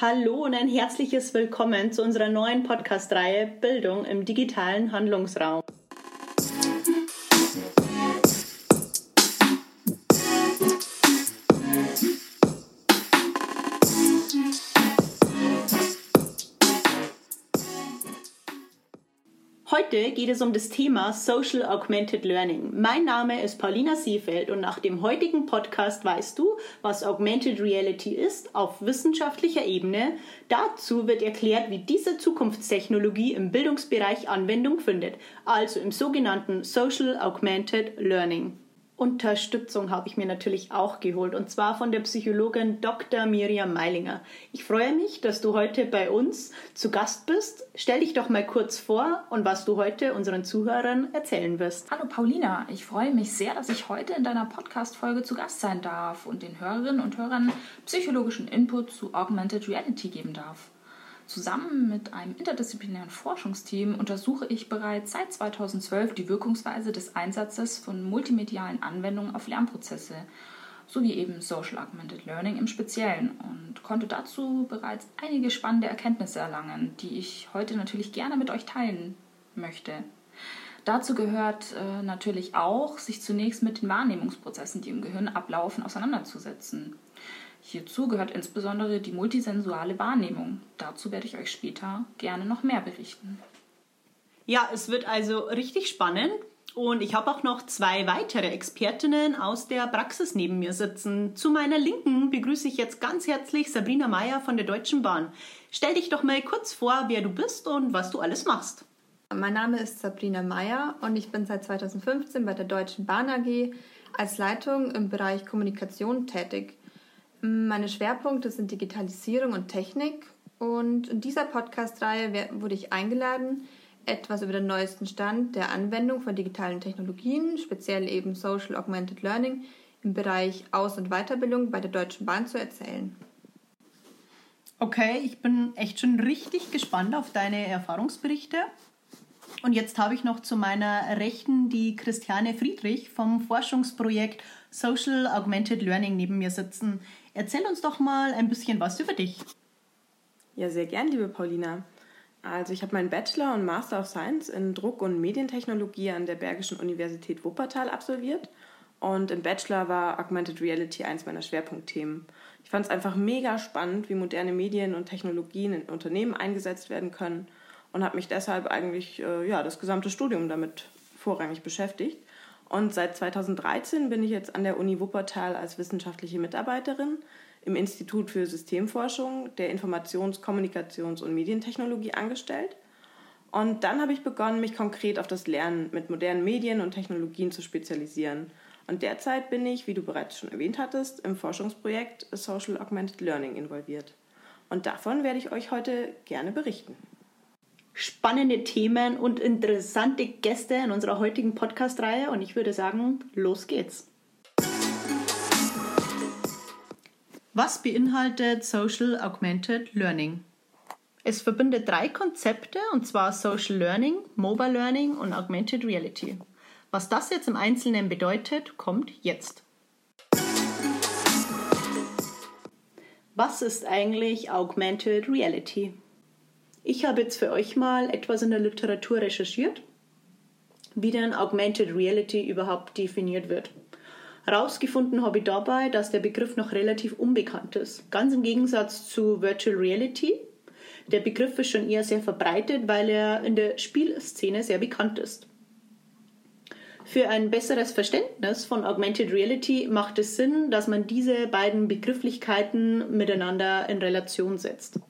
Hallo und ein herzliches Willkommen zu unserer neuen Podcast-Reihe Bildung im digitalen Handlungsraum. Heute geht es um das Thema Social Augmented Learning. Mein Name ist Paulina Seefeld und nach dem heutigen Podcast weißt du, was Augmented Reality ist auf wissenschaftlicher Ebene. Dazu wird erklärt, wie diese Zukunftstechnologie im Bildungsbereich Anwendung findet, also im sogenannten Social Augmented Learning. Unterstützung habe ich mir natürlich auch geholt und zwar von der Psychologin Dr. Miriam Meilinger. Ich freue mich, dass du heute bei uns zu Gast bist. Stell dich doch mal kurz vor und was du heute unseren Zuhörern erzählen wirst. Hallo Paulina, ich freue mich sehr, dass ich heute in deiner Podcast-Folge zu Gast sein darf und den Hörerinnen und Hörern psychologischen Input zu Augmented Reality geben darf. Zusammen mit einem interdisziplinären Forschungsteam untersuche ich bereits seit 2012 die Wirkungsweise des Einsatzes von multimedialen Anwendungen auf Lernprozesse sowie eben Social Augmented Learning im Speziellen und konnte dazu bereits einige spannende Erkenntnisse erlangen, die ich heute natürlich gerne mit euch teilen möchte. Dazu gehört äh, natürlich auch, sich zunächst mit den Wahrnehmungsprozessen, die im Gehirn ablaufen, auseinanderzusetzen. Hierzu gehört insbesondere die multisensuale Wahrnehmung. Dazu werde ich euch später gerne noch mehr berichten. Ja, es wird also richtig spannend. Und ich habe auch noch zwei weitere Expertinnen aus der Praxis neben mir sitzen. Zu meiner Linken begrüße ich jetzt ganz herzlich Sabrina Meyer von der Deutschen Bahn. Stell dich doch mal kurz vor, wer du bist und was du alles machst. Mein Name ist Sabrina Meyer und ich bin seit 2015 bei der Deutschen Bahn AG als Leitung im Bereich Kommunikation tätig. Meine Schwerpunkte sind Digitalisierung und Technik und in dieser Podcast-Reihe wurde ich eingeladen, etwas über den neuesten Stand der Anwendung von digitalen Technologien, speziell eben Social Augmented Learning, im Bereich Aus- und Weiterbildung bei der Deutschen Bahn zu erzählen. Okay, ich bin echt schon richtig gespannt auf deine Erfahrungsberichte. Und jetzt habe ich noch zu meiner Rechten die Christiane Friedrich vom Forschungsprojekt Social Augmented Learning neben mir sitzen. Erzähl uns doch mal ein bisschen was über dich. Ja, sehr gern, liebe Paulina. Also ich habe meinen Bachelor und Master of Science in Druck- und Medientechnologie an der Bergischen Universität Wuppertal absolviert. Und im Bachelor war Augmented Reality eins meiner Schwerpunktthemen. Ich fand es einfach mega spannend, wie moderne Medien und Technologien in Unternehmen eingesetzt werden können und habe mich deshalb eigentlich äh, ja, das gesamte Studium damit vorrangig beschäftigt. Und seit 2013 bin ich jetzt an der Uni Wuppertal als wissenschaftliche Mitarbeiterin im Institut für Systemforschung der Informations-, Kommunikations- und Medientechnologie angestellt. Und dann habe ich begonnen, mich konkret auf das Lernen mit modernen Medien und Technologien zu spezialisieren. Und derzeit bin ich, wie du bereits schon erwähnt hattest, im Forschungsprojekt Social Augmented Learning involviert. Und davon werde ich euch heute gerne berichten spannende Themen und interessante Gäste in unserer heutigen Podcast-Reihe und ich würde sagen, los geht's. Was beinhaltet Social Augmented Learning? Es verbindet drei Konzepte und zwar Social Learning, Mobile Learning und Augmented Reality. Was das jetzt im Einzelnen bedeutet, kommt jetzt. Was ist eigentlich Augmented Reality? Ich habe jetzt für euch mal etwas in der Literatur recherchiert, wie denn Augmented Reality überhaupt definiert wird. Herausgefunden habe ich dabei, dass der Begriff noch relativ unbekannt ist. Ganz im Gegensatz zu Virtual Reality. Der Begriff ist schon eher sehr verbreitet, weil er in der Spielszene sehr bekannt ist. Für ein besseres Verständnis von Augmented Reality macht es Sinn, dass man diese beiden Begrifflichkeiten miteinander in Relation setzt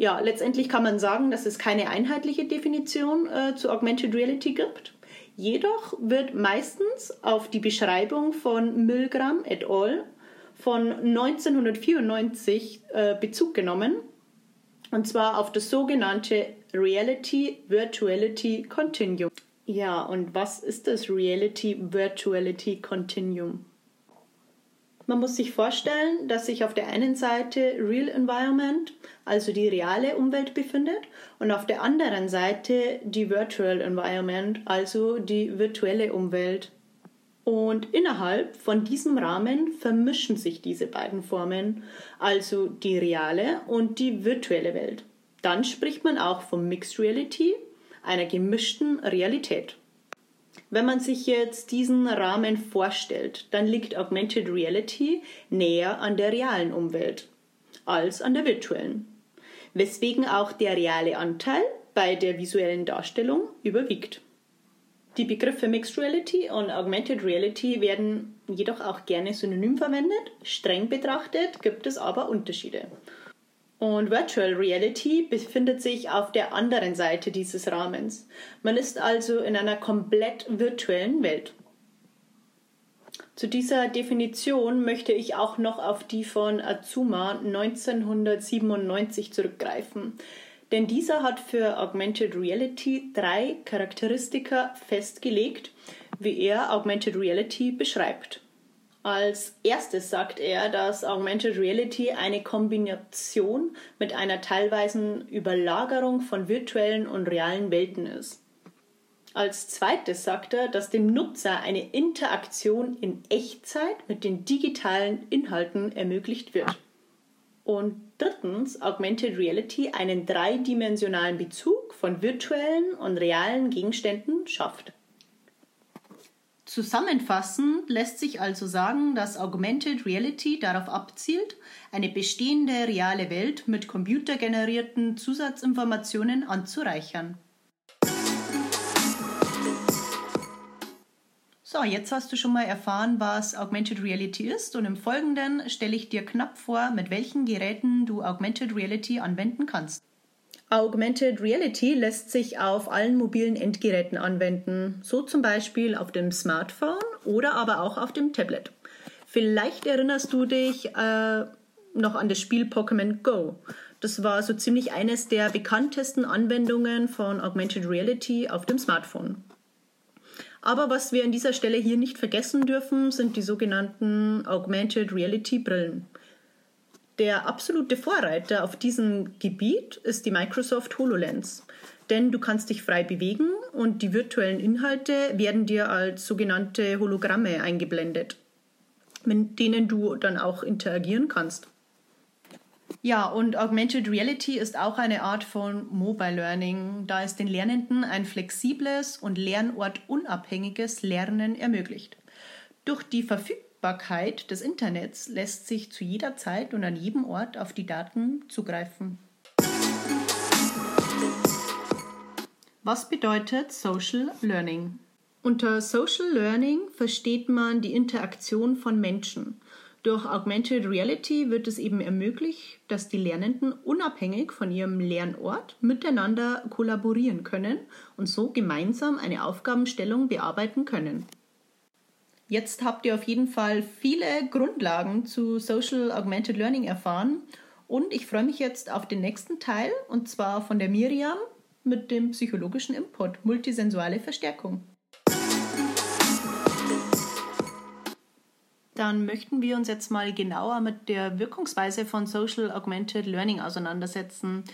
ja, letztendlich kann man sagen, dass es keine einheitliche Definition äh, zu Augmented Reality gibt. Jedoch wird meistens auf die Beschreibung von Milgram et al. von 1994 äh, Bezug genommen. Und zwar auf das sogenannte Reality Virtuality Continuum. Ja, und was ist das Reality Virtuality Continuum? Man muss sich vorstellen, dass sich auf der einen Seite Real Environment, also die reale Umwelt befindet, und auf der anderen Seite die Virtual Environment, also die virtuelle Umwelt. Und innerhalb von diesem Rahmen vermischen sich diese beiden Formen, also die reale und die virtuelle Welt. Dann spricht man auch von Mixed Reality, einer gemischten Realität. Wenn man sich jetzt diesen Rahmen vorstellt, dann liegt Augmented Reality näher an der realen Umwelt als an der virtuellen, weswegen auch der reale Anteil bei der visuellen Darstellung überwiegt. Die Begriffe Mixed Reality und Augmented Reality werden jedoch auch gerne synonym verwendet. Streng betrachtet gibt es aber Unterschiede. Und Virtual Reality befindet sich auf der anderen Seite dieses Rahmens. Man ist also in einer komplett virtuellen Welt. Zu dieser Definition möchte ich auch noch auf die von Azuma 1997 zurückgreifen. Denn dieser hat für Augmented Reality drei Charakteristika festgelegt, wie er Augmented Reality beschreibt. Als erstes sagt er, dass Augmented Reality eine Kombination mit einer teilweisen Überlagerung von virtuellen und realen Welten ist. Als zweites sagt er, dass dem Nutzer eine Interaktion in Echtzeit mit den digitalen Inhalten ermöglicht wird. Und drittens, Augmented Reality einen dreidimensionalen Bezug von virtuellen und realen Gegenständen schafft. Zusammenfassend lässt sich also sagen, dass Augmented Reality darauf abzielt, eine bestehende reale Welt mit computergenerierten Zusatzinformationen anzureichern. So, jetzt hast du schon mal erfahren, was Augmented Reality ist und im Folgenden stelle ich dir knapp vor, mit welchen Geräten du Augmented Reality anwenden kannst. Augmented Reality lässt sich auf allen mobilen Endgeräten anwenden, so zum Beispiel auf dem Smartphone oder aber auch auf dem Tablet. Vielleicht erinnerst du dich äh, noch an das Spiel Pokémon Go. Das war so ziemlich eines der bekanntesten Anwendungen von Augmented Reality auf dem Smartphone. Aber was wir an dieser Stelle hier nicht vergessen dürfen, sind die sogenannten Augmented Reality Brillen. Der absolute Vorreiter auf diesem Gebiet ist die Microsoft HoloLens. Denn du kannst dich frei bewegen und die virtuellen Inhalte werden dir als sogenannte Hologramme eingeblendet, mit denen du dann auch interagieren kannst. Ja, und Augmented Reality ist auch eine Art von Mobile Learning, da es den Lernenden ein flexibles und lernortunabhängiges Lernen ermöglicht. Durch die Verfügbarkeit des Internets lässt sich zu jeder Zeit und an jedem Ort auf die Daten zugreifen. Was bedeutet Social Learning? Unter Social Learning versteht man die Interaktion von Menschen durch Augmented Reality wird es eben ermöglicht, dass die Lernenden unabhängig von ihrem Lernort miteinander kollaborieren können und so gemeinsam eine Aufgabenstellung bearbeiten können. Jetzt habt ihr auf jeden Fall viele Grundlagen zu Social Augmented Learning erfahren und ich freue mich jetzt auf den nächsten Teil und zwar von der Miriam mit dem psychologischen Input multisensuale Verstärkung. dann möchten wir uns jetzt mal genauer mit der Wirkungsweise von Social Augmented Learning auseinandersetzen.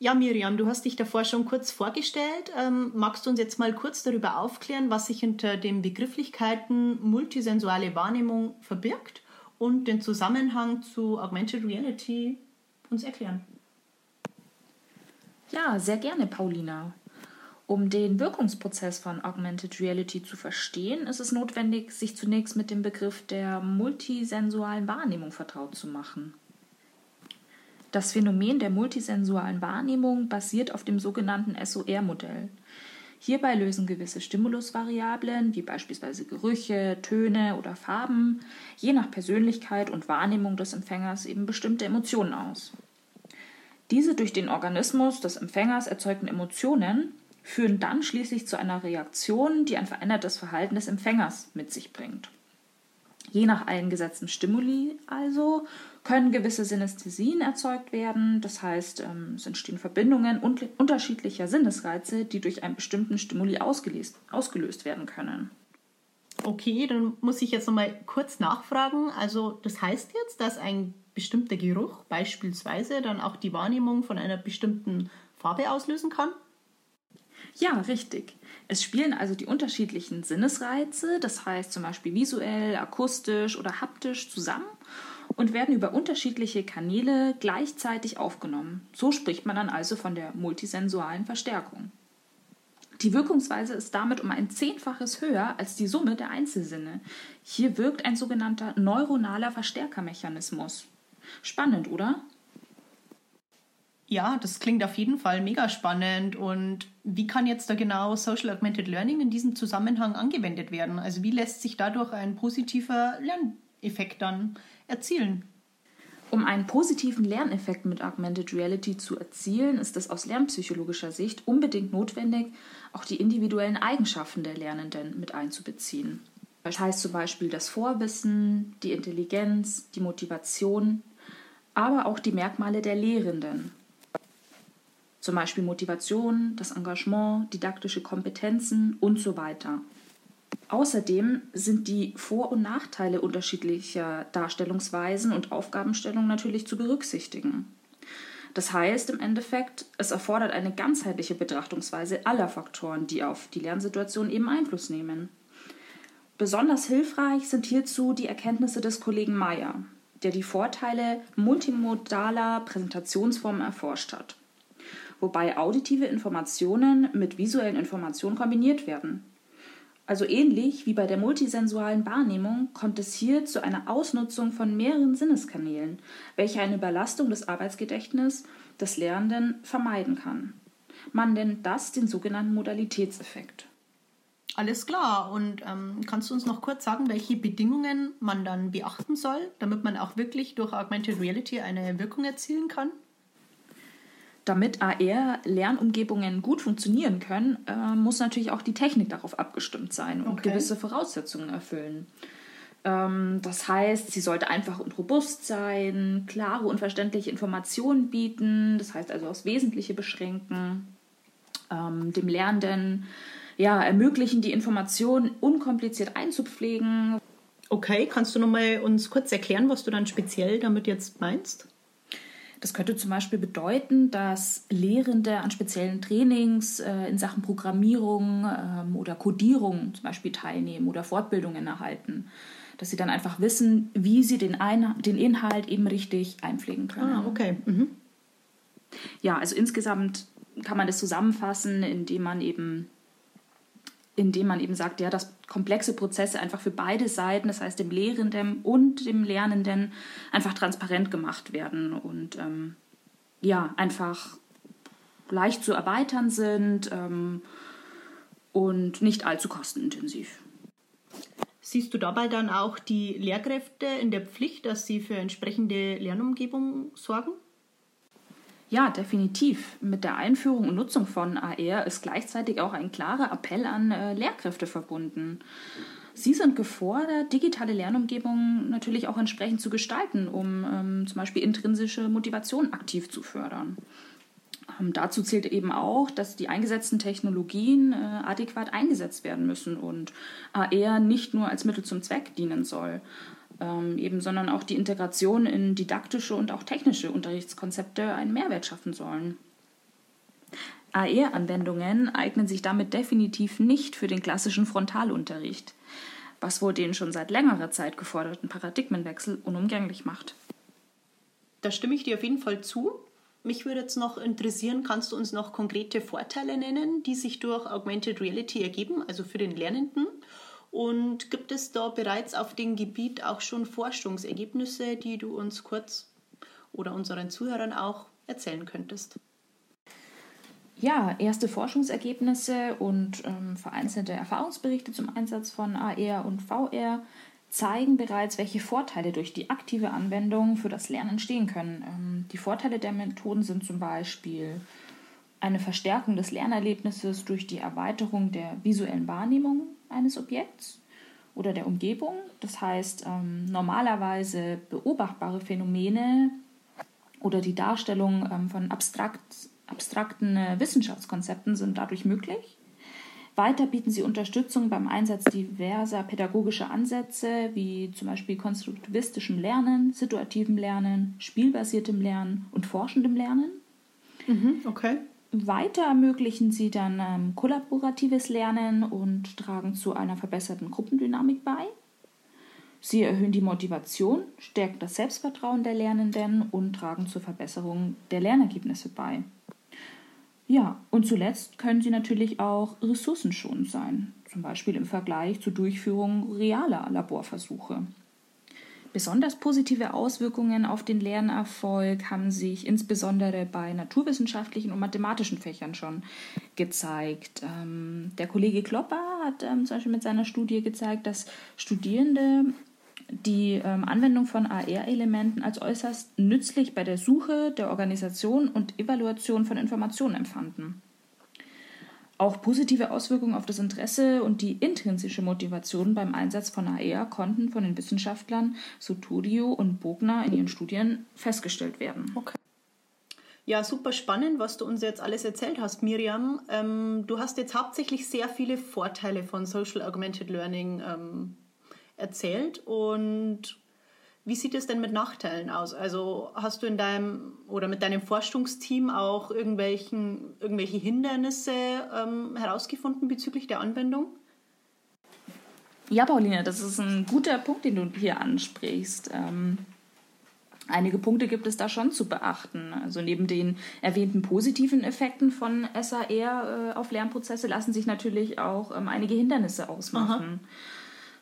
Ja, Miriam, du hast dich davor schon kurz vorgestellt. Ähm, magst du uns jetzt mal kurz darüber aufklären, was sich hinter den Begrifflichkeiten multisensuale Wahrnehmung verbirgt und den Zusammenhang zu Augmented Reality uns erklären? Ja, sehr gerne, Paulina. Um den Wirkungsprozess von Augmented Reality zu verstehen, ist es notwendig, sich zunächst mit dem Begriff der multisensualen Wahrnehmung vertraut zu machen. Das Phänomen der multisensualen Wahrnehmung basiert auf dem sogenannten SOR-Modell. Hierbei lösen gewisse Stimulusvariablen, wie beispielsweise Gerüche, Töne oder Farben, je nach Persönlichkeit und Wahrnehmung des Empfängers eben bestimmte Emotionen aus. Diese durch den Organismus des Empfängers erzeugten Emotionen führen dann schließlich zu einer Reaktion, die ein verändertes Verhalten des Empfängers mit sich bringt. Je nach eingesetzten Stimuli also können gewisse Synästhesien erzeugt werden, das heißt, ähm, es entstehen Verbindungen unterschiedlicher Sinnesreize, die durch einen bestimmten Stimuli ausgelöst, ausgelöst werden können. Okay, dann muss ich jetzt nochmal kurz nachfragen. Also das heißt jetzt, dass ein bestimmter Geruch beispielsweise dann auch die Wahrnehmung von einer bestimmten Farbe auslösen kann? Ja, richtig. Es spielen also die unterschiedlichen Sinnesreize, das heißt zum Beispiel visuell, akustisch oder haptisch zusammen und werden über unterschiedliche Kanäle gleichzeitig aufgenommen. So spricht man dann also von der multisensualen Verstärkung. Die Wirkungsweise ist damit um ein Zehnfaches höher als die Summe der Einzelsinne. Hier wirkt ein sogenannter neuronaler Verstärkermechanismus. Spannend, oder? Ja, das klingt auf jeden Fall mega spannend. Und wie kann jetzt da genau Social Augmented Learning in diesem Zusammenhang angewendet werden? Also wie lässt sich dadurch ein positiver Lerneffekt dann erzielen? Um einen positiven Lerneffekt mit Augmented Reality zu erzielen, ist es aus lernpsychologischer Sicht unbedingt notwendig, auch die individuellen Eigenschaften der Lernenden mit einzubeziehen. Das heißt zum Beispiel das Vorwissen, die Intelligenz, die Motivation, aber auch die Merkmale der Lehrenden, zum Beispiel Motivation, das Engagement, didaktische Kompetenzen und so weiter. Außerdem sind die Vor- und Nachteile unterschiedlicher Darstellungsweisen und Aufgabenstellungen natürlich zu berücksichtigen. Das heißt im Endeffekt, es erfordert eine ganzheitliche Betrachtungsweise aller Faktoren, die auf die Lernsituation eben Einfluss nehmen. Besonders hilfreich sind hierzu die Erkenntnisse des Kollegen Meyer, der die Vorteile multimodaler Präsentationsformen erforscht hat wobei auditive Informationen mit visuellen Informationen kombiniert werden. Also ähnlich wie bei der multisensualen Wahrnehmung kommt es hier zu einer Ausnutzung von mehreren Sinneskanälen, welche eine Überlastung des Arbeitsgedächtnisses des Lernenden vermeiden kann. Man nennt das den sogenannten Modalitätseffekt. Alles klar. Und ähm, kannst du uns noch kurz sagen, welche Bedingungen man dann beachten soll, damit man auch wirklich durch Augmented Reality eine Wirkung erzielen kann? Damit AR-Lernumgebungen gut funktionieren können, äh, muss natürlich auch die Technik darauf abgestimmt sein und okay. gewisse Voraussetzungen erfüllen. Ähm, das heißt, sie sollte einfach und robust sein, klare und verständliche Informationen bieten, das heißt also aufs Wesentliche beschränken, ähm, dem Lernenden ja, ermöglichen, die Informationen unkompliziert einzupflegen. Okay, kannst du nochmal uns kurz erklären, was du dann speziell damit jetzt meinst? Das könnte zum Beispiel bedeuten, dass Lehrende an speziellen Trainings äh, in Sachen Programmierung ähm, oder Codierung zum Beispiel teilnehmen oder Fortbildungen erhalten. Dass sie dann einfach wissen, wie sie den, Ein den Inhalt eben richtig einpflegen können. Ah, okay. Mhm. Ja, also insgesamt kann man das zusammenfassen, indem man eben indem man eben sagt, ja, dass komplexe Prozesse einfach für beide Seiten, das heißt dem Lehrenden und dem Lernenden, einfach transparent gemacht werden und ähm, ja, einfach leicht zu erweitern sind ähm, und nicht allzu kostenintensiv. Siehst du dabei dann auch die Lehrkräfte in der Pflicht, dass sie für entsprechende Lernumgebung sorgen? Ja, definitiv. Mit der Einführung und Nutzung von AR ist gleichzeitig auch ein klarer Appell an äh, Lehrkräfte verbunden. Sie sind gefordert, digitale Lernumgebungen natürlich auch entsprechend zu gestalten, um ähm, zum Beispiel intrinsische Motivation aktiv zu fördern. Ähm, dazu zählt eben auch, dass die eingesetzten Technologien äh, adäquat eingesetzt werden müssen und AR nicht nur als Mittel zum Zweck dienen soll, ähm, eben, sondern auch die Integration in didaktische und auch technische Unterrichtskonzepte einen Mehrwert schaffen sollen. AR-Anwendungen eignen sich damit definitiv nicht für den klassischen Frontalunterricht, was wohl den schon seit längerer Zeit geforderten Paradigmenwechsel unumgänglich macht. Da stimme ich dir auf jeden Fall zu. Mich würde jetzt noch interessieren, kannst du uns noch konkrete Vorteile nennen, die sich durch Augmented Reality ergeben, also für den Lernenden? Und gibt es da bereits auf dem Gebiet auch schon Forschungsergebnisse, die du uns kurz oder unseren Zuhörern auch erzählen könntest? Ja, erste Forschungsergebnisse und ähm, vereinzelte Erfahrungsberichte zum Einsatz von AR und VR zeigen bereits, welche Vorteile durch die aktive Anwendung für das Lernen entstehen können. Ähm, die Vorteile der Methoden sind zum Beispiel eine Verstärkung des Lernerlebnisses durch die Erweiterung der visuellen Wahrnehmung, eines Objekts oder der Umgebung. Das heißt, ähm, normalerweise beobachtbare Phänomene oder die Darstellung ähm, von abstrakt, abstrakten äh, Wissenschaftskonzepten sind dadurch möglich. Weiter bieten sie Unterstützung beim Einsatz diverser pädagogischer Ansätze, wie zum Beispiel konstruktivistischem Lernen, situativem Lernen, spielbasiertem Lernen und forschendem Lernen. Mhm, okay. Weiter ermöglichen sie dann ähm, kollaboratives Lernen und tragen zu einer verbesserten Gruppendynamik bei. Sie erhöhen die Motivation, stärken das Selbstvertrauen der Lernenden und tragen zur Verbesserung der Lernergebnisse bei. Ja, und zuletzt können sie natürlich auch ressourcenschonend sein, zum Beispiel im Vergleich zur Durchführung realer Laborversuche. Besonders positive Auswirkungen auf den Lernerfolg haben sich insbesondere bei naturwissenschaftlichen und mathematischen Fächern schon gezeigt. Ähm, der Kollege Klopper hat ähm, zum Beispiel mit seiner Studie gezeigt, dass Studierende die ähm, Anwendung von AR-Elementen als äußerst nützlich bei der Suche, der Organisation und Evaluation von Informationen empfanden. Auch positive Auswirkungen auf das Interesse und die intrinsische Motivation beim Einsatz von AR konnten von den Wissenschaftlern Soturio und Bogner in ihren Studien festgestellt werden. Okay. Ja, super spannend, was du uns jetzt alles erzählt hast, Miriam. Ähm, du hast jetzt hauptsächlich sehr viele Vorteile von Social Augmented Learning ähm, erzählt. Und wie sieht es denn mit Nachteilen aus? Also hast du in deinem oder mit deinem Forschungsteam auch irgendwelchen, irgendwelche Hindernisse ähm, herausgefunden bezüglich der Anwendung? Ja, Pauline, das ist ein guter Punkt, den du hier ansprichst. Ähm, einige Punkte gibt es da schon zu beachten. Also neben den erwähnten positiven Effekten von SAR äh, auf Lernprozesse lassen sich natürlich auch ähm, einige Hindernisse ausmachen. Aha.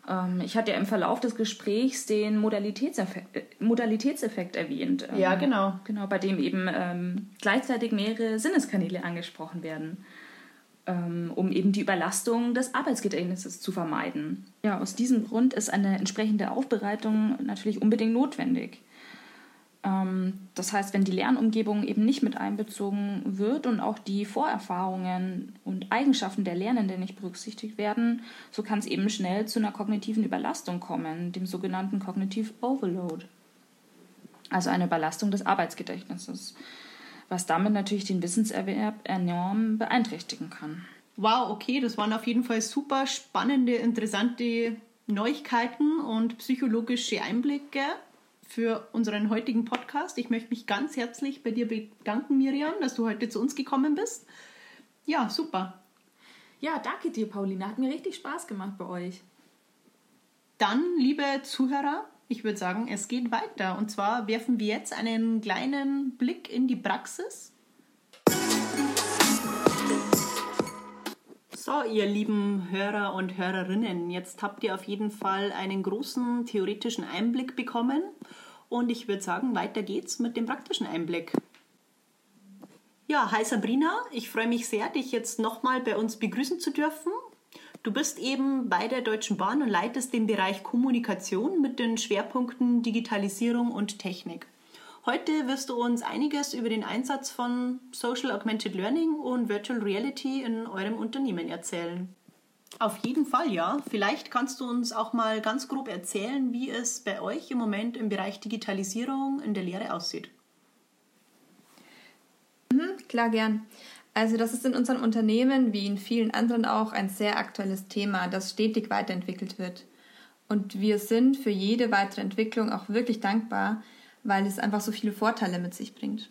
Ähm, ich hatte ja im Verlauf des Gesprächs den Modalitätseffekt, äh, Modalitätseffekt erwähnt. Ähm, ja, genau. Genau, bei dem eben ähm, gleichzeitig mehrere Sinneskanäle angesprochen werden, ähm, um eben die Überlastung des Arbeitsgedächtnisses zu vermeiden. Ja, aus diesem Grund ist eine entsprechende Aufbereitung natürlich unbedingt notwendig. Ähm, das heißt, wenn die Lernumgebung eben nicht mit einbezogen wird und auch die Vorerfahrungen und Eigenschaften der Lernenden nicht berücksichtigt werden, so kann es eben schnell zu einer kognitiven Überlastung kommen, dem sogenannten Cognitive Overload. Also eine Überlastung des Arbeitsgedächtnisses, was damit natürlich den Wissenserwerb enorm beeinträchtigen kann. Wow, okay, das waren auf jeden Fall super spannende, interessante Neuigkeiten und psychologische Einblicke für unseren heutigen Podcast. Ich möchte mich ganz herzlich bei dir bedanken, Miriam, dass du heute zu uns gekommen bist. Ja, super. Ja, danke dir, Paulina. Hat mir richtig Spaß gemacht bei euch. Dann, liebe Zuhörer, ich würde sagen, es geht weiter. Und zwar werfen wir jetzt einen kleinen Blick in die Praxis. So, ihr lieben Hörer und Hörerinnen, jetzt habt ihr auf jeden Fall einen großen theoretischen Einblick bekommen und ich würde sagen, weiter geht's mit dem praktischen Einblick. Ja, hi Sabrina, ich freue mich sehr, dich jetzt nochmal bei uns begrüßen zu dürfen. Du bist eben bei der Deutschen Bahn und leitest den Bereich Kommunikation mit den Schwerpunkten Digitalisierung und Technik. Heute wirst du uns einiges über den Einsatz von Social Augmented Learning und Virtual Reality in eurem Unternehmen erzählen. Auf jeden Fall, ja. Vielleicht kannst du uns auch mal ganz grob erzählen, wie es bei euch im Moment im Bereich Digitalisierung in der Lehre aussieht. Mhm, klar, gern. Also das ist in unserem Unternehmen wie in vielen anderen auch ein sehr aktuelles Thema, das stetig weiterentwickelt wird. Und wir sind für jede weitere Entwicklung auch wirklich dankbar, weil es einfach so viele Vorteile mit sich bringt.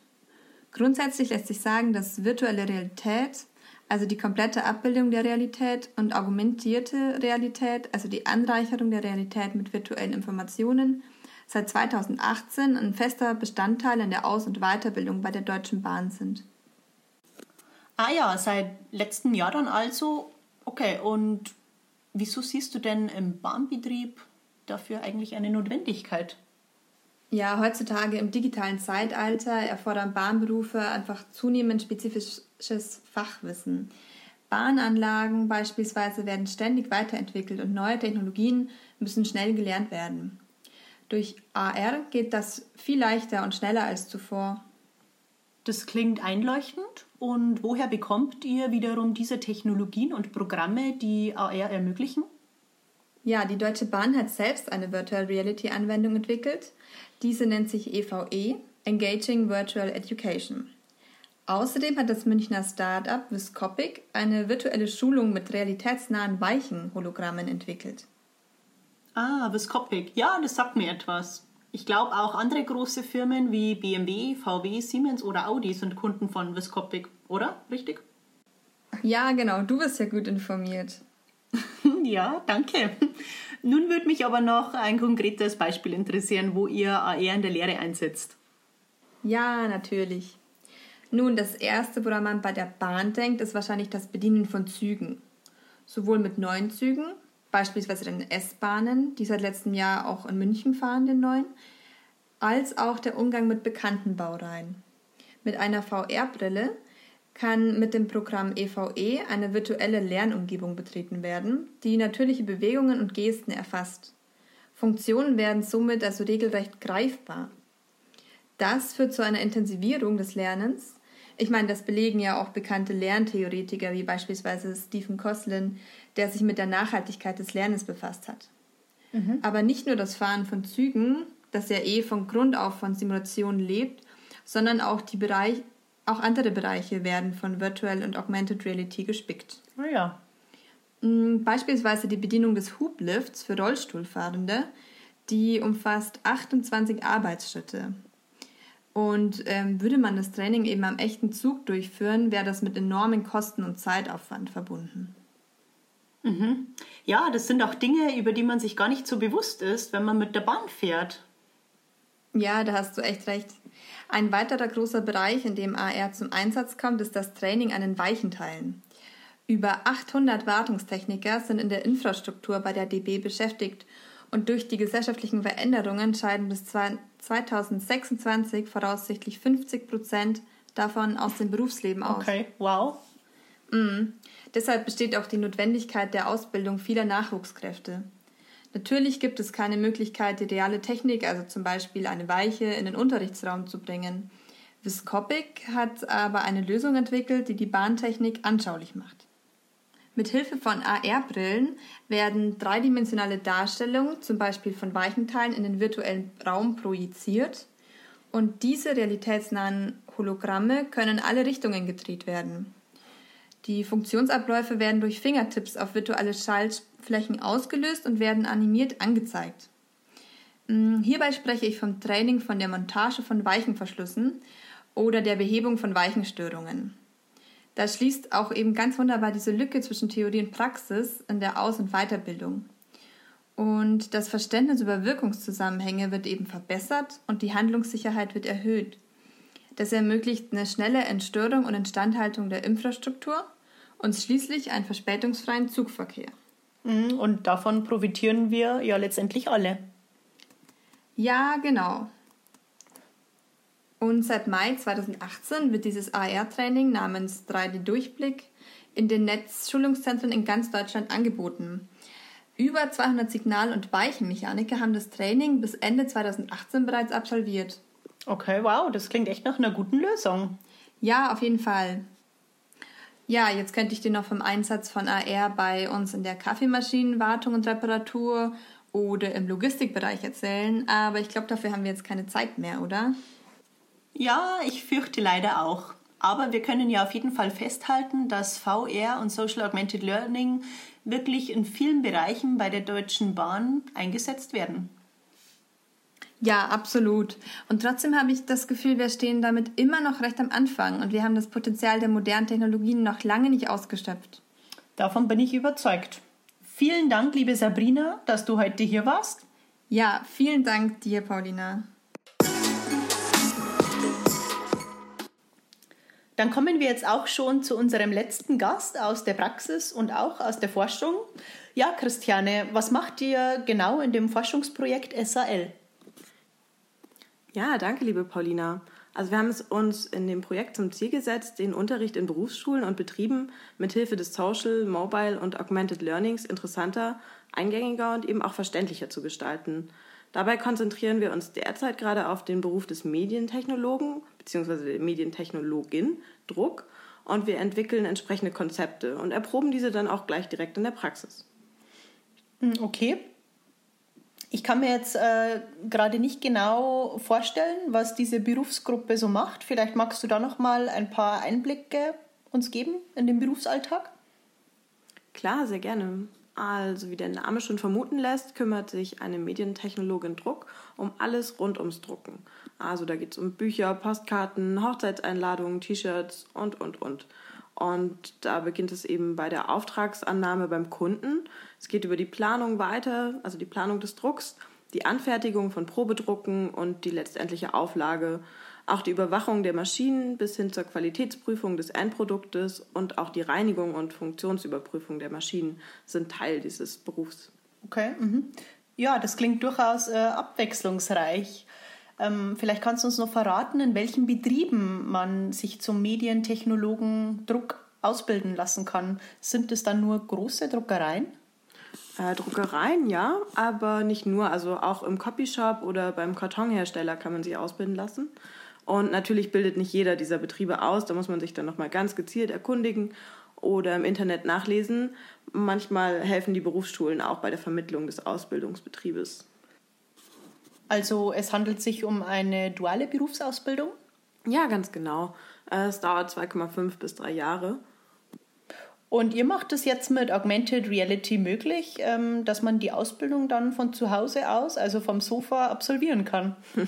Grundsätzlich lässt sich sagen, dass virtuelle Realität, also die komplette Abbildung der Realität und augmentierte Realität, also die Anreicherung der Realität mit virtuellen Informationen, seit 2018 ein fester Bestandteil in der Aus- und Weiterbildung bei der Deutschen Bahn sind. Ah ja, seit letztem Jahr dann also. Okay, und wieso siehst du denn im Bahnbetrieb dafür eigentlich eine Notwendigkeit? Ja, heutzutage im digitalen Zeitalter erfordern Bahnberufe einfach zunehmend spezifisches Fachwissen. Bahnanlagen beispielsweise werden ständig weiterentwickelt und neue Technologien müssen schnell gelernt werden. Durch AR geht das viel leichter und schneller als zuvor. Das klingt einleuchtend. Und woher bekommt ihr wiederum diese Technologien und Programme, die AR ermöglichen? Ja, die Deutsche Bahn hat selbst eine Virtual Reality Anwendung entwickelt. Diese nennt sich EVE, e, Engaging Virtual Education. Außerdem hat das Münchner Startup Viscopic eine virtuelle Schulung mit realitätsnahen weichen Hologrammen entwickelt. Ah, Viscopic. Ja, das sagt mir etwas. Ich glaube, auch andere große Firmen wie BMW, VW, Siemens oder Audi sind Kunden von Viscopic. oder? Richtig? Ja, genau. Du bist ja gut informiert. ja, danke. Nun würde mich aber noch ein konkretes Beispiel interessieren, wo ihr AR in der Lehre einsetzt. Ja, natürlich. Nun, das Erste, woran man bei der Bahn denkt, ist wahrscheinlich das Bedienen von Zügen. Sowohl mit neuen Zügen, beispielsweise den S-Bahnen, die seit letztem Jahr auch in München fahren, den neuen, als auch der Umgang mit bekannten Baureihen. Mit einer VR-Brille kann mit dem Programm EVE e eine virtuelle Lernumgebung betreten werden, die natürliche Bewegungen und Gesten erfasst. Funktionen werden somit also regelrecht greifbar. Das führt zu einer Intensivierung des Lernens. Ich meine, das belegen ja auch bekannte Lerntheoretiker wie beispielsweise Stephen Koslin, der sich mit der Nachhaltigkeit des Lernens befasst hat. Mhm. Aber nicht nur das Fahren von Zügen, das ja eh von Grund auf von Simulationen lebt, sondern auch die Bereich, auch andere Bereiche werden von Virtual und Augmented Reality gespickt. Oh ja. Mm, beispielsweise die Bedienung des Hublifts für Rollstuhlfahrende, die umfasst 28 Arbeitsschritte. Und ähm, würde man das Training eben am echten Zug durchführen, wäre das mit enormen Kosten und Zeitaufwand verbunden. Mhm. Ja, das sind auch Dinge, über die man sich gar nicht so bewusst ist, wenn man mit der Bahn fährt. Ja, da hast du echt recht. Ein weiterer großer Bereich, in dem AR zum Einsatz kommt, ist das Training an den Weichenteilen. Über 800 Wartungstechniker sind in der Infrastruktur bei der DB beschäftigt und durch die gesellschaftlichen Veränderungen scheiden bis 2026 voraussichtlich 50 Prozent davon aus dem Berufsleben aus. Okay, wow. Mhm. Deshalb besteht auch die Notwendigkeit der Ausbildung vieler Nachwuchskräfte. Natürlich gibt es keine Möglichkeit, die reale Technik, also zum Beispiel eine Weiche, in den Unterrichtsraum zu bringen. Viscopic hat aber eine Lösung entwickelt, die die Bahntechnik anschaulich macht. Mit Hilfe von AR-Brillen werden dreidimensionale Darstellungen, zum Beispiel von Weichenteilen, in den virtuellen Raum projiziert und diese realitätsnahen Hologramme können in alle Richtungen gedreht werden. Die Funktionsabläufe werden durch Fingertips auf virtuelle Schaltflächen ausgelöst und werden animiert angezeigt. Hm, hierbei spreche ich vom Training von der Montage von Weichenverschlüssen oder der Behebung von Weichenstörungen. Da schließt auch eben ganz wunderbar diese Lücke zwischen Theorie und Praxis in der Aus- und Weiterbildung. Und das Verständnis über Wirkungszusammenhänge wird eben verbessert und die Handlungssicherheit wird erhöht. Das ermöglicht eine schnelle Entstörung und Instandhaltung der Infrastruktur und schließlich einen verspätungsfreien Zugverkehr. Mhm, und davon profitieren wir ja letztendlich alle. Ja, genau. Und seit Mai 2018 wird dieses AR-Training namens 3D-Durchblick in den Netzschulungszentren in ganz Deutschland angeboten. Über 200 Signal- und Weichenmechaniker haben das Training bis Ende 2018 bereits absolviert. Okay, wow, das klingt echt nach einer guten Lösung. Ja, auf jeden Fall. Ja, jetzt könnte ich dir noch vom Einsatz von AR bei uns in der Kaffeemaschinenwartung und Reparatur oder im Logistikbereich erzählen, aber ich glaube, dafür haben wir jetzt keine Zeit mehr, oder? Ja, ich fürchte leider auch. Aber wir können ja auf jeden Fall festhalten, dass VR und Social Augmented Learning wirklich in vielen Bereichen bei der Deutschen Bahn eingesetzt werden. Ja, absolut. Und trotzdem habe ich das Gefühl, wir stehen damit immer noch recht am Anfang und wir haben das Potenzial der modernen Technologien noch lange nicht ausgeschöpft. Davon bin ich überzeugt. Vielen Dank, liebe Sabrina, dass du heute hier warst. Ja, vielen Dank dir, Paulina. Dann kommen wir jetzt auch schon zu unserem letzten Gast aus der Praxis und auch aus der Forschung. Ja, Christiane, was macht ihr genau in dem Forschungsprojekt SAL? Ja, danke, liebe Paulina. Also wir haben es uns in dem Projekt zum Ziel gesetzt, den Unterricht in Berufsschulen und Betrieben mit Hilfe des Social, Mobile und Augmented Learnings interessanter, eingängiger und eben auch verständlicher zu gestalten. Dabei konzentrieren wir uns derzeit gerade auf den Beruf des Medientechnologen bzw. Medientechnologin, Druck, und wir entwickeln entsprechende Konzepte und erproben diese dann auch gleich direkt in der Praxis. Hm, okay. Ich kann mir jetzt äh, gerade nicht genau vorstellen, was diese Berufsgruppe so macht. Vielleicht magst du da noch mal ein paar Einblicke uns geben in den Berufsalltag? Klar, sehr gerne. Also wie der Name schon vermuten lässt, kümmert sich eine Medientechnologin Druck um alles rund ums Drucken. Also da geht es um Bücher, Postkarten, Hochzeitseinladungen, T-Shirts und, und, und. Und da beginnt es eben bei der Auftragsannahme beim Kunden. Es geht über die Planung weiter, also die Planung des Drucks, die Anfertigung von Probedrucken und die letztendliche Auflage auch die Überwachung der Maschinen bis hin zur Qualitätsprüfung des Endproduktes und auch die Reinigung und Funktionsüberprüfung der Maschinen sind Teil dieses Berufs. Okay. Mhm. Ja, das klingt durchaus äh, abwechslungsreich. Ähm, vielleicht kannst du uns noch verraten, in welchen Betrieben man sich zum Medientechnologen Druck ausbilden lassen kann. Sind es dann nur große Druckereien? Äh, Druckereien, ja, aber nicht nur. Also auch im Copyshop oder beim Kartonhersteller kann man sich ausbilden lassen. Und natürlich bildet nicht jeder dieser Betriebe aus. Da muss man sich dann nochmal ganz gezielt erkundigen oder im Internet nachlesen. Manchmal helfen die Berufsschulen auch bei der Vermittlung des Ausbildungsbetriebes. Also es handelt sich um eine duale Berufsausbildung? Ja, ganz genau. Es dauert 2,5 bis 3 Jahre. Und ihr macht es jetzt mit Augmented Reality möglich, ähm, dass man die Ausbildung dann von zu Hause aus, also vom Sofa, absolvieren kann.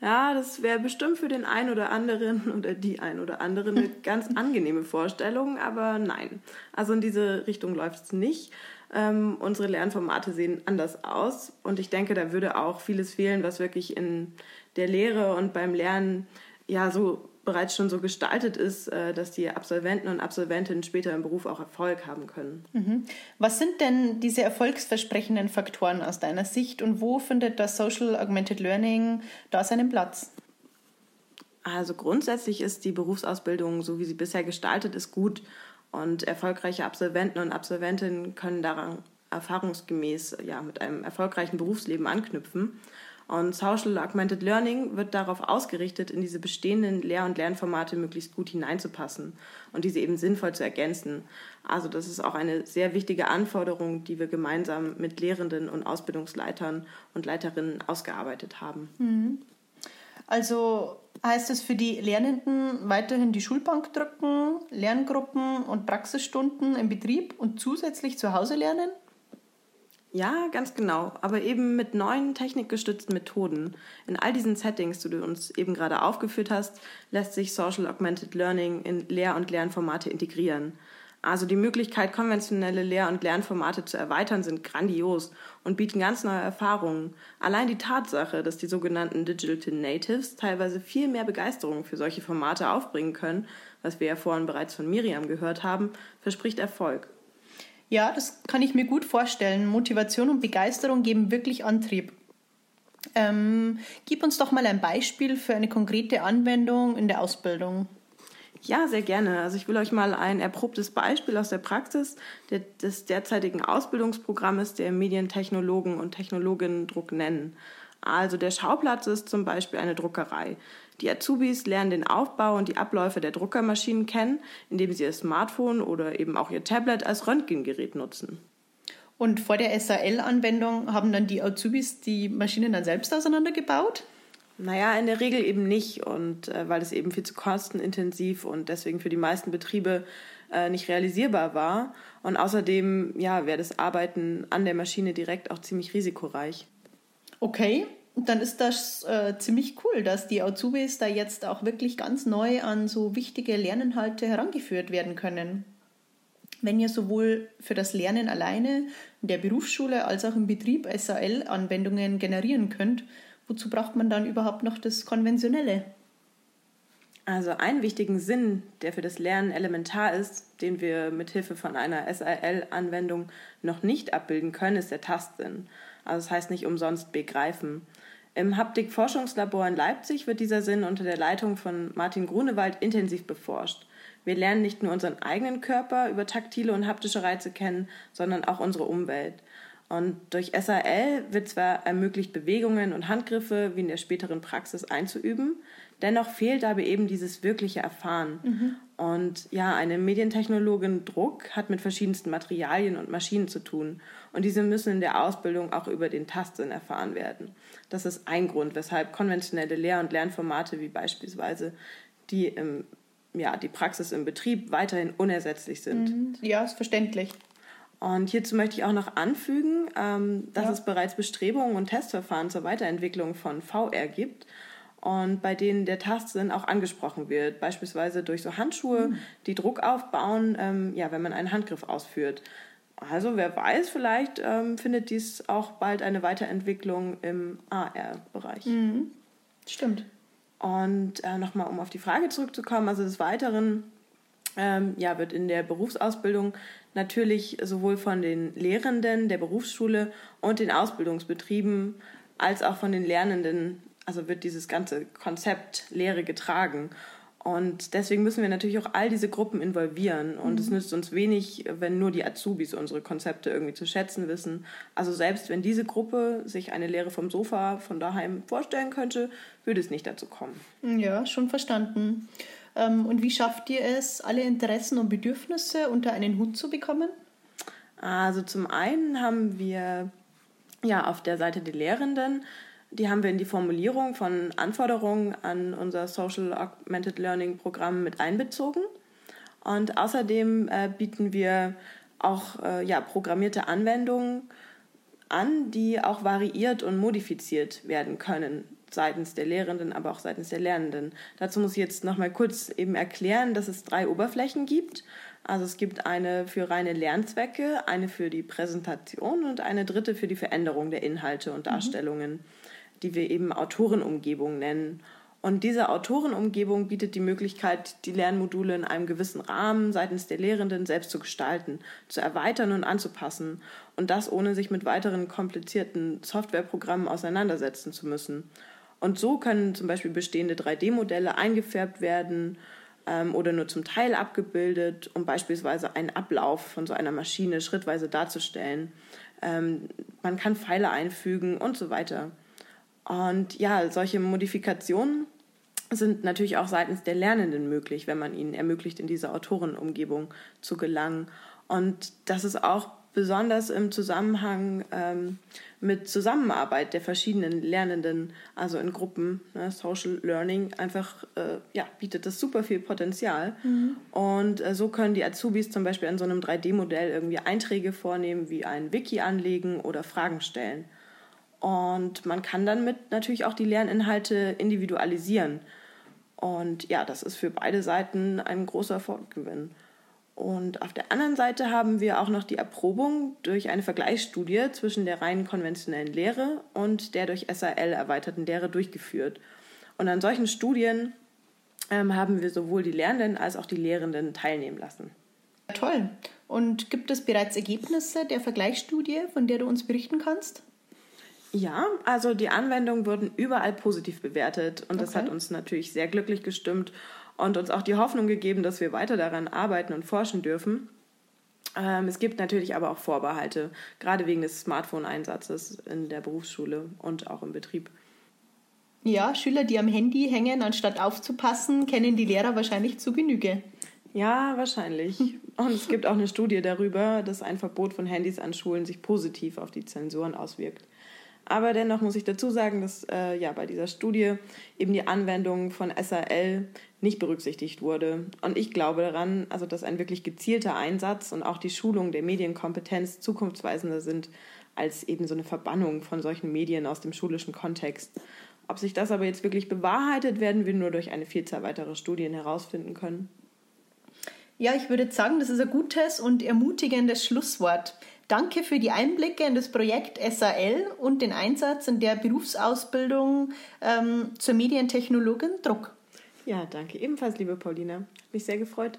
Ja, das wäre bestimmt für den einen oder anderen oder die ein oder andere eine ganz angenehme Vorstellung, aber nein. Also in diese Richtung läuft es nicht. Ähm, unsere Lernformate sehen anders aus und ich denke, da würde auch vieles fehlen, was wirklich in der Lehre und beim Lernen ja so bereits schon so gestaltet ist, äh, dass die Absolventen und Absolventinnen später im Beruf auch Erfolg haben können. Mhm. Was sind denn diese erfolgsversprechenden Faktoren aus deiner Sicht und wo findet das Social Augmented Learning da seinen Platz? Also grundsätzlich ist die Berufsausbildung, so wie sie bisher gestaltet ist, gut und erfolgreiche Absolventen und Absolventinnen können daran erfahrungsgemäß ja, mit einem erfolgreichen Berufsleben anknüpfen. Und Social Augmented Learning wird darauf ausgerichtet, in diese bestehenden Lehr- und Lernformate möglichst gut hineinzupassen und diese eben sinnvoll zu ergänzen. Also das ist auch eine sehr wichtige Anforderung, die wir gemeinsam mit Lehrenden und Ausbildungsleitern und Leiterinnen ausgearbeitet haben. Mhm. Also heißt es für die Lernenden weiterhin die Schulbank drücken, Lerngruppen und Praxisstunden im Betrieb und zusätzlich zu Hause lernen? Ja, ganz genau, aber eben mit neuen technikgestützten Methoden. In all diesen Settings, die du uns eben gerade aufgeführt hast, lässt sich Social Augmented Learning in Lehr- und Lernformate integrieren. Also die Möglichkeit, konventionelle Lehr- und Lernformate zu erweitern, sind grandios und bieten ganz neue Erfahrungen. Allein die Tatsache, dass die sogenannten Digital Natives teilweise viel mehr Begeisterung für solche Formate aufbringen können, was wir ja vorhin bereits von Miriam gehört haben, verspricht Erfolg. Ja, das kann ich mir gut vorstellen. Motivation und Begeisterung geben wirklich Antrieb. Ähm, gib uns doch mal ein Beispiel für eine konkrete Anwendung in der Ausbildung. Ja, sehr gerne. Also ich will euch mal ein erprobtes Beispiel aus der Praxis des derzeitigen Ausbildungsprogrammes der Medientechnologen und Technologinnen-Druck nennen. Also der Schauplatz ist zum Beispiel eine Druckerei. Die Azubis lernen den Aufbau und die Abläufe der Druckermaschinen kennen, indem sie ihr Smartphone oder eben auch ihr Tablet als Röntgengerät nutzen. Und vor der SAL-Anwendung haben dann die Azubis die Maschinen dann selbst auseinandergebaut? Naja, in der Regel eben nicht. Und äh, weil es eben viel zu kostenintensiv und deswegen für die meisten Betriebe äh, nicht realisierbar war. Und außerdem ja, wäre das Arbeiten an der Maschine direkt auch ziemlich risikoreich. Okay, dann ist das äh, ziemlich cool, dass die Azubis da jetzt auch wirklich ganz neu an so wichtige Lerninhalte herangeführt werden können. Wenn ihr sowohl für das Lernen alleine in der Berufsschule als auch im Betrieb SAL-Anwendungen generieren könnt, wozu braucht man dann überhaupt noch das Konventionelle? Also einen wichtigen Sinn, der für das Lernen elementar ist, den wir mit Hilfe von einer SAL-Anwendung noch nicht abbilden können, ist der Tastsinn. Also das heißt nicht umsonst begreifen. Im Haptik-Forschungslabor in Leipzig wird dieser Sinn unter der Leitung von Martin Grunewald intensiv beforscht. Wir lernen nicht nur unseren eigenen Körper über taktile und haptische Reize kennen, sondern auch unsere Umwelt. Und durch SAL wird zwar ermöglicht, Bewegungen und Handgriffe wie in der späteren Praxis einzuüben, dennoch fehlt aber eben dieses wirkliche Erfahren. Mhm. Und ja, eine Medientechnologin Druck hat mit verschiedensten Materialien und Maschinen zu tun. Und diese müssen in der Ausbildung auch über den Tastsinn erfahren werden. Das ist ein Grund, weshalb konventionelle Lehr- und Lernformate wie beispielsweise die, im, ja, die Praxis im Betrieb weiterhin unersetzlich sind. Mhm. Ja, ist verständlich. Und hierzu möchte ich auch noch anfügen, ähm, dass ja. es bereits Bestrebungen und Testverfahren zur Weiterentwicklung von VR gibt und bei denen der Tastsinn auch angesprochen wird, beispielsweise durch so Handschuhe, mhm. die Druck aufbauen, ähm, ja, wenn man einen Handgriff ausführt. Also wer weiß, vielleicht ähm, findet dies auch bald eine Weiterentwicklung im AR-Bereich. Mhm. Stimmt. Und äh, nochmal, um auf die Frage zurückzukommen, also des Weiteren ähm, ja, wird in der Berufsausbildung natürlich sowohl von den Lehrenden der Berufsschule und den Ausbildungsbetrieben als auch von den Lernenden, also wird dieses ganze Konzept Lehre getragen. Und deswegen müssen wir natürlich auch all diese Gruppen involvieren. Und mhm. es nützt uns wenig, wenn nur die Azubis unsere Konzepte irgendwie zu schätzen wissen. Also selbst wenn diese Gruppe sich eine Lehre vom Sofa von daheim vorstellen könnte, würde es nicht dazu kommen. Ja, schon verstanden. Ähm, und wie schafft ihr es, alle Interessen und Bedürfnisse unter einen Hut zu bekommen? Also zum einen haben wir ja auf der Seite die Lehrenden die haben wir in die Formulierung von Anforderungen an unser Social Augmented Learning Programm mit einbezogen. Und außerdem äh, bieten wir auch äh, ja, programmierte Anwendungen an, die auch variiert und modifiziert werden können seitens der Lehrenden, aber auch seitens der Lernenden. Dazu muss ich jetzt noch mal kurz eben erklären, dass es drei Oberflächen gibt. Also es gibt eine für reine Lernzwecke, eine für die Präsentation und eine dritte für die Veränderung der Inhalte und mhm. Darstellungen. Mhm die wir eben Autorenumgebung nennen. Und diese Autorenumgebung bietet die Möglichkeit, die Lernmodule in einem gewissen Rahmen seitens der Lehrenden selbst zu gestalten, zu erweitern und anzupassen. Und das ohne sich mit weiteren komplizierten Softwareprogrammen auseinandersetzen zu müssen. Und so können zum Beispiel bestehende 3D-Modelle eingefärbt werden ähm, oder nur zum Teil abgebildet, um beispielsweise einen Ablauf von so einer Maschine schrittweise darzustellen. Ähm, man kann Pfeile einfügen und so weiter. Und ja, solche Modifikationen sind natürlich auch seitens der Lernenden möglich, wenn man ihnen ermöglicht, in diese Autorenumgebung zu gelangen. Und das ist auch besonders im Zusammenhang ähm, mit Zusammenarbeit der verschiedenen Lernenden, also in Gruppen, ne, Social Learning, einfach äh, ja, bietet das super viel Potenzial. Mhm. Und äh, so können die Azubis zum Beispiel an so einem 3D-Modell irgendwie Einträge vornehmen, wie ein Wiki anlegen oder Fragen stellen. Und man kann dann mit natürlich auch die Lerninhalte individualisieren. Und ja, das ist für beide Seiten ein großer Fortgewinn. Und auf der anderen Seite haben wir auch noch die Erprobung durch eine Vergleichsstudie zwischen der rein konventionellen Lehre und der durch SAL erweiterten Lehre durchgeführt. Und an solchen Studien ähm, haben wir sowohl die Lernenden als auch die Lehrenden teilnehmen lassen. Toll. Und gibt es bereits Ergebnisse der Vergleichsstudie, von der du uns berichten kannst? Ja, also die Anwendungen wurden überall positiv bewertet und okay. das hat uns natürlich sehr glücklich gestimmt und uns auch die Hoffnung gegeben, dass wir weiter daran arbeiten und forschen dürfen. Ähm, es gibt natürlich aber auch Vorbehalte, gerade wegen des Smartphone-Einsatzes in der Berufsschule und auch im Betrieb. Ja, Schüler, die am Handy hängen, anstatt aufzupassen, kennen die Lehrer wahrscheinlich zu Genüge. Ja, wahrscheinlich. Und es gibt auch eine Studie darüber, dass ein Verbot von Handys an Schulen sich positiv auf die Zensuren auswirkt. Aber dennoch muss ich dazu sagen, dass äh, ja bei dieser Studie eben die Anwendung von SAL nicht berücksichtigt wurde. Und ich glaube daran, also dass ein wirklich gezielter Einsatz und auch die Schulung der Medienkompetenz zukunftsweisender sind als eben so eine Verbannung von solchen Medien aus dem schulischen Kontext. Ob sich das aber jetzt wirklich bewahrheitet, werden wir nur durch eine Vielzahl weiterer Studien herausfinden können. Ja, ich würde sagen, das ist ein gutes und ermutigendes Schlusswort. Danke für die Einblicke in das Projekt SAL und den Einsatz in der Berufsausbildung ähm, zur Medientechnologin Druck. Ja, danke ebenfalls, liebe Paulina. Hat mich sehr gefreut.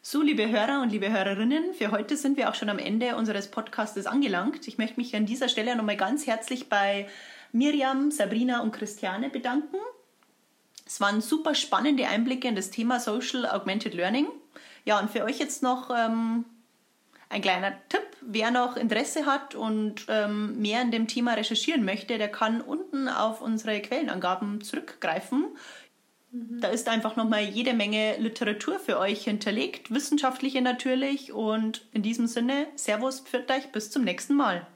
So, liebe Hörer und liebe Hörerinnen, für heute sind wir auch schon am Ende unseres Podcastes angelangt. Ich möchte mich an dieser Stelle nochmal ganz herzlich bei Miriam, Sabrina und Christiane bedanken. Es waren super spannende Einblicke in das Thema Social Augmented Learning. Ja, und für euch jetzt noch ähm, ein kleiner Tipp, wer noch Interesse hat und ähm, mehr in dem Thema recherchieren möchte, der kann unten auf unsere Quellenangaben zurückgreifen. Mhm. Da ist einfach nochmal jede Menge Literatur für euch hinterlegt, wissenschaftliche natürlich. Und in diesem Sinne, Servus, pfiat euch, bis zum nächsten Mal.